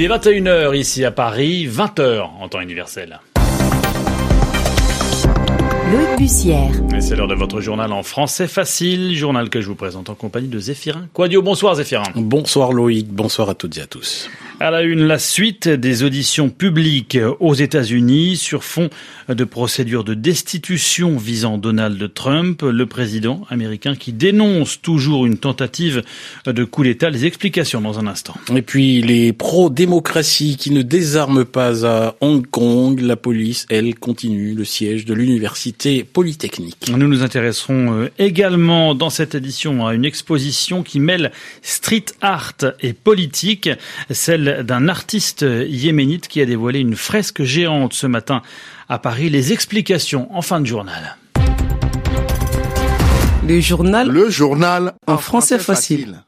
Il est 21h ici à Paris, 20h en temps universel. Loïc Bussière. Et c'est l'heure de votre journal en français facile, journal que je vous présente en compagnie de Zéphirin Quadio. Bonsoir Zéphirin. Bonsoir Loïc, bonsoir à toutes et à tous. À la une, la suite des auditions publiques aux États-Unis sur fond de procédure de destitution visant Donald Trump, le président américain qui dénonce toujours une tentative de coup d'État. Les explications dans un instant. Et puis les pro-démocratie qui ne désarment pas à Hong Kong. La police, elle, continue le siège de l'université polytechnique. Nous nous intéresserons euh, également dans cette édition à une exposition qui mêle street art et politique, celle d'un artiste yéménite qui a dévoilé une fresque géante ce matin à Paris. Les explications en fin de journal. Le journal. Le journal en, français, facile.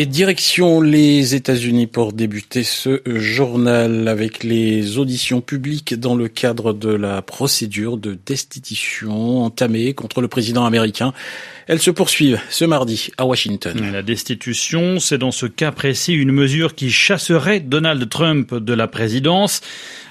Et direction les États-Unis pour débuter ce journal avec les auditions publiques dans le cadre de la procédure de destitution entamée contre le président américain. Elles se poursuivent ce mardi à Washington. La destitution, c'est dans ce cas précis une mesure qui chasserait Donald Trump de la présidence.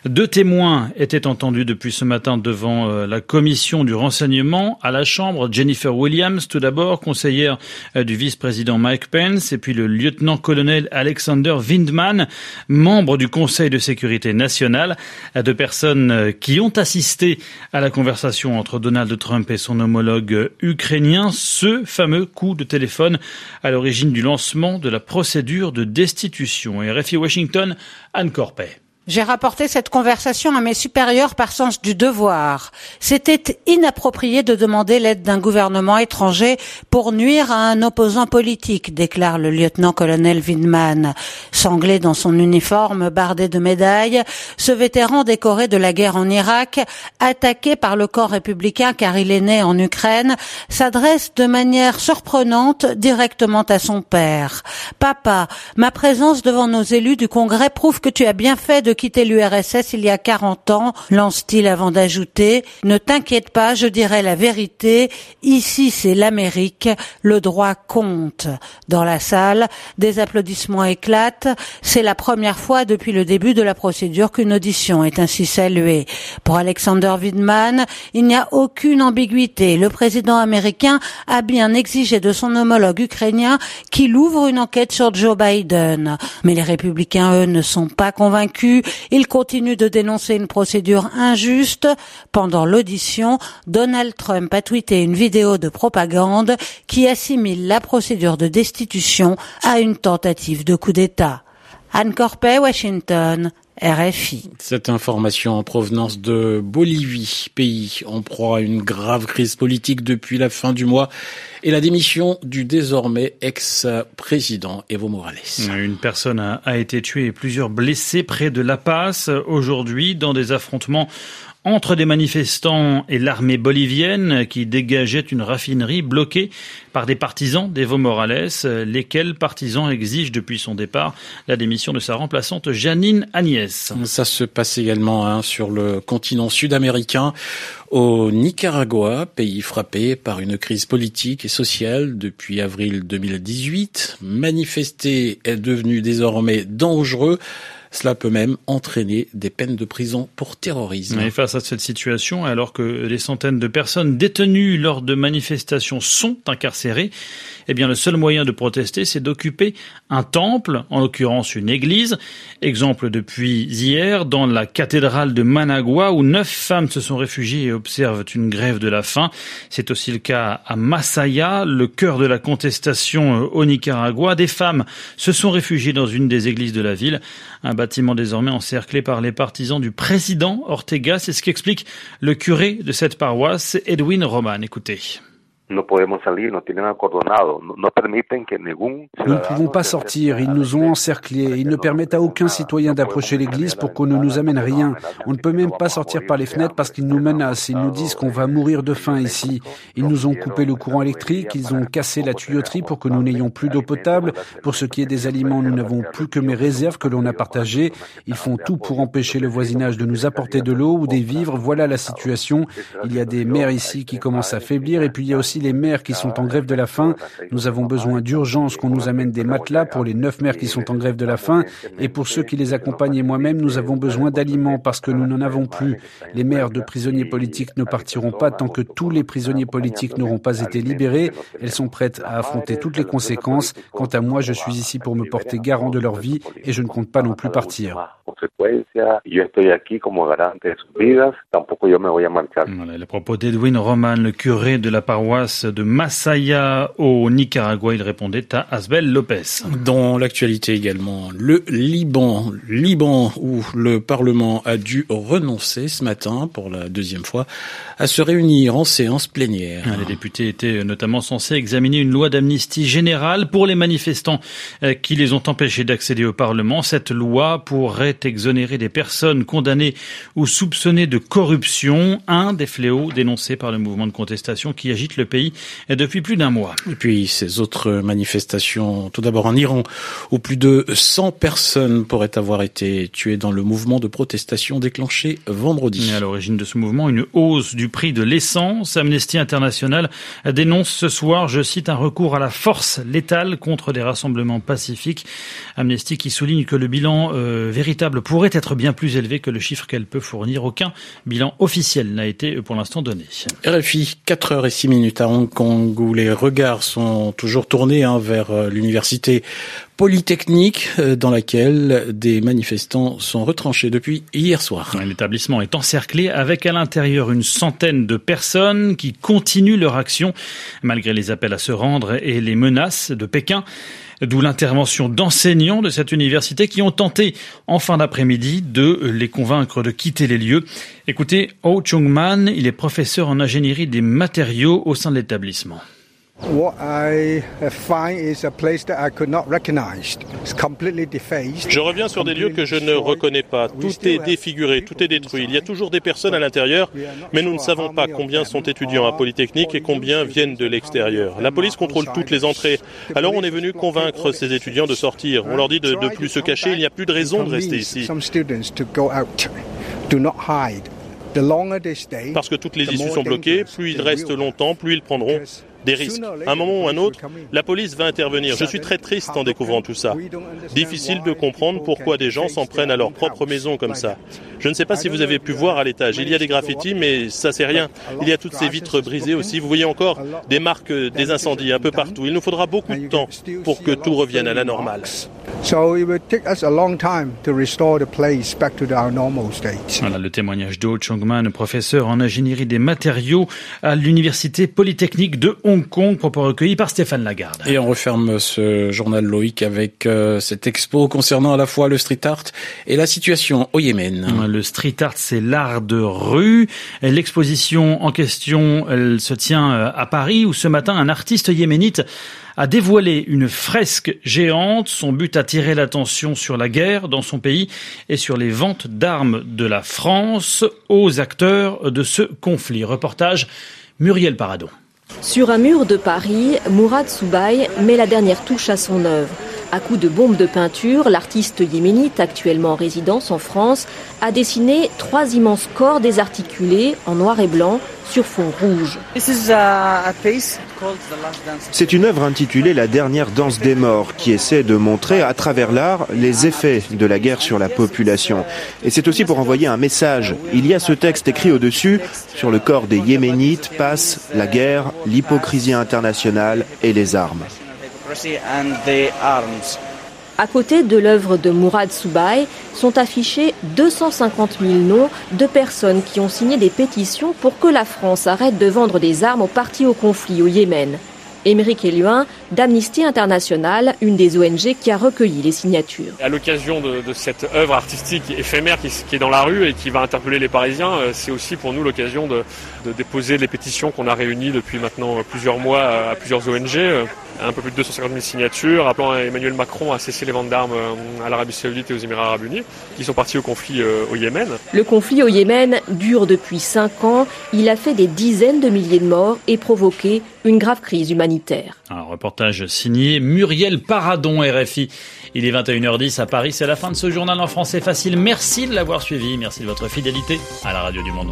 Deux témoins étaient entendus depuis ce matin devant euh, la commission du renseignement à la Chambre. Jennifer Williams, tout d'abord, conseillère euh, du vice-président Mike Pence, et puis le lieutenant-colonel Alexander Windman, membre du Conseil de sécurité nationale. Deux personnes euh, qui ont assisté à la conversation entre Donald Trump et son homologue ukrainien ce fameux coup de téléphone à l'origine du lancement de la procédure de destitution. RFI Washington, Anne Corpet. J'ai rapporté cette conversation à mes supérieurs par sens du devoir. C'était inapproprié de demander l'aide d'un gouvernement étranger pour nuire à un opposant politique, déclare le lieutenant-colonel Windman. Sanglé dans son uniforme bardé de médailles, ce vétéran décoré de la guerre en Irak, attaqué par le corps républicain car il est né en Ukraine, s'adresse de manière surprenante directement à son père. Papa, ma présence devant nos élus du Congrès prouve que tu as bien fait de quitter l'URSS il y a 40 ans, lance-t-il avant d'ajouter Ne t'inquiète pas, je dirai la vérité. Ici, c'est l'Amérique. Le droit compte. Dans la salle, des applaudissements éclatent. C'est la première fois depuis le début de la procédure qu'une audition est ainsi saluée. Pour Alexander Widman, il n'y a aucune ambiguïté. Le président américain a bien exigé de son homologue ukrainien qu'il ouvre une enquête sur Joe Biden. Mais les républicains, eux, ne sont pas convaincus. Il continue de dénoncer une procédure injuste. Pendant l'audition, Donald Trump a tweeté une vidéo de propagande qui assimile la procédure de destitution à une tentative de coup d'État. Anne Corpet, Washington. RFI. Cette information en provenance de Bolivie, pays en proie à une grave crise politique depuis la fin du mois et la démission du désormais ex-président Evo Morales. Une personne a, été tuée et plusieurs blessés près de La Paz aujourd'hui dans des affrontements entre des manifestants et l'armée bolivienne qui dégageait une raffinerie bloquée par des partisans d'Evo Morales, lesquels partisans exigent depuis son départ la démission de sa remplaçante Janine Agnès. Ça se passe également hein, sur le continent sud-américain, au Nicaragua, pays frappé par une crise politique et sociale depuis avril 2018. Manifester est devenu désormais dangereux cela peut même entraîner des peines de prison pour terrorisme. Et face à cette situation, alors que des centaines de personnes détenues lors de manifestations sont incarcérées, eh bien le seul moyen de protester, c'est d'occuper un temple, en l'occurrence une église. Exemple depuis hier, dans la cathédrale de Managua, où neuf femmes se sont réfugiées et observent une grève de la faim. C'est aussi le cas à Masaya, le cœur de la contestation euh, au Nicaragua. Des femmes se sont réfugiées dans une des églises de la ville. Un bâtiment désormais encerclé par les partisans du président Ortega. C'est ce qu'explique le curé de cette paroisse, Edwin Roman. Écoutez. Nous ne pouvons pas sortir, ils nous ont encerclés, ils ne permettent à aucun citoyen d'approcher l'église pour qu'on ne nous amène rien. On ne peut même pas sortir par les fenêtres parce qu'ils nous menacent, ils nous disent qu'on va mourir de faim ici. Ils nous ont coupé le courant électrique, ils ont cassé la tuyauterie pour que nous n'ayons plus d'eau potable. Pour ce qui est des aliments, nous n'avons plus que mes réserves que l'on a partagées. Ils font tout pour empêcher le voisinage de nous apporter de l'eau ou des vivres. Voilà la situation. Il y a des mères ici qui commencent à faiblir et puis il y a aussi les maires qui sont en grève de la faim. Nous avons besoin d'urgence qu'on nous amène des matelas pour les neuf maires qui sont en grève de la faim. Et pour ceux qui les accompagnent et moi-même, nous avons besoin d'aliments parce que nous n'en avons plus. Les maires de prisonniers politiques ne partiront pas tant que tous les prisonniers politiques n'auront pas été libérés. Elles sont prêtes à affronter toutes les conséquences. Quant à moi, je suis ici pour me porter garant de leur vie et je ne compte pas non plus partir. Voilà le propos d'Edwin Roman, le curé de la paroisse de Masaya au Nicaragua. Il répondait à Asbel Lopez. Dans l'actualité également, le Liban, Liban où le Parlement a dû renoncer ce matin pour la deuxième fois à se réunir en séance plénière. Les députés étaient notamment censés examiner une loi d'amnistie générale pour les manifestants euh, qui les ont empêchés d'accéder au Parlement. Cette loi pourrait exonérer des personnes condamnées ou soupçonnées de corruption, un des fléaux dénoncés par le mouvement de contestation qui agite le pays depuis plus d'un mois. Et puis ces autres manifestations, tout d'abord en Iran, où plus de 100 personnes pourraient avoir été tuées dans le mouvement de protestation déclenché vendredi. Et à l'origine de ce mouvement, une hausse du prix de l'essence. Amnesty International dénonce ce soir, je cite, un recours à la force létale contre des rassemblements pacifiques. Amnesty qui souligne que le bilan euh, véritable pourrait être bien plus élevé que le chiffre qu'elle peut fournir. Aucun bilan officiel n'a été pour l'instant donné. RFI, 4 h et 6 minutes à Hong Kong où les regards sont toujours tournés hein, vers euh, l'université polytechnique euh, dans laquelle des manifestants sont retranchés depuis hier soir. L'établissement est encerclé avec à l'intérieur une centaine de personnes qui continuent leur action malgré les appels à se rendre et les menaces de Pékin. D'où l'intervention d'enseignants de cette université qui ont tenté en fin d'après-midi de les convaincre de quitter les lieux. Écoutez, Oh Chung-man, il est professeur en ingénierie des matériaux au sein de l'établissement. Je reviens sur des lieux que je ne reconnais pas. Tout est défiguré, tout est détruit. Il y a toujours des personnes à l'intérieur, mais nous ne savons pas combien sont étudiants à Polytechnique et combien viennent de l'extérieur. La police contrôle toutes les entrées. Alors on est venu convaincre ces étudiants de sortir. On leur dit de ne plus se cacher, il n'y a plus de raison de rester ici. Parce que toutes les issues sont bloquées, plus ils restent longtemps, plus ils prendront des risques. À un moment ou un autre, la police va intervenir. Je suis très triste en découvrant tout ça. Difficile de comprendre pourquoi des gens s'en prennent à leur propre maison comme ça. Je ne sais pas si vous avez pu voir à l'étage. Il y a des graffitis, mais ça c'est rien. Il y a toutes ces vitres brisées aussi. Vous voyez encore des marques des incendies un peu partout. Il nous faudra beaucoup de temps pour que tout revienne à la normale. Voilà le témoignage d'O Chongman, professeur en ingénierie des matériaux à l'université polytechnique de Hong Kong, propos recueilli par Stéphane Lagarde. Et on referme ce journal Loïc avec euh, cette expo concernant à la fois le street art et la situation au Yémen. Le street art, c'est l'art de rue. L'exposition en question, elle se tient euh, à Paris où ce matin, un artiste yéménite a dévoilé une fresque géante. Son but attirer l'attention sur la guerre dans son pays et sur les ventes d'armes de la France aux acteurs de ce conflit. Reportage Muriel Paradon. Sur un mur de Paris, Mourad Soubaï met la dernière touche à son œuvre. À coups de bombes de peinture, l'artiste yéménite, actuellement en résidence en France, a dessiné trois immenses corps désarticulés en noir et blanc sur fond rouge. C'est une œuvre intitulée La dernière danse des morts qui essaie de montrer à travers l'art les effets de la guerre sur la population. Et c'est aussi pour envoyer un message. Il y a ce texte écrit au-dessus, sur le corps des Yéménites passe la guerre, l'hypocrisie internationale et les armes. À côté de l'œuvre de Mourad Soubaï sont affichés 250 000 noms de personnes qui ont signé des pétitions pour que la France arrête de vendre des armes aux partis au conflit au Yémen. Émeric Eluin d'Amnesty International, une des ONG qui a recueilli les signatures. À l'occasion de, cette œuvre artistique éphémère qui, est dans la rue et qui va interpeller les Parisiens, euh, c'est aussi pour nous l'occasion de, déposer les pétitions qu'on a réunies depuis maintenant plusieurs mois à plusieurs ONG un peu plus de 250 000 signatures, appelant Emmanuel Macron à cesser les ventes d'armes euh, à l'Arabie Saoudite et aux Émirats Arabes Unis, qui sont partis au conflit euh, au Yémen. Le conflit au Yémen dure depuis 5 ans. Il a fait des dizaines de milliers de morts et provoqué une grave crise humanitaire. Un reportage signé Muriel Paradon, RFI. Il est 21h10 à Paris. C'est la fin de ce journal en français facile. Merci de l'avoir suivi. Merci de votre fidélité à la radio du monde.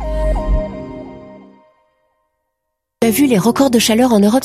Tu as vu les records de chaleur en Europe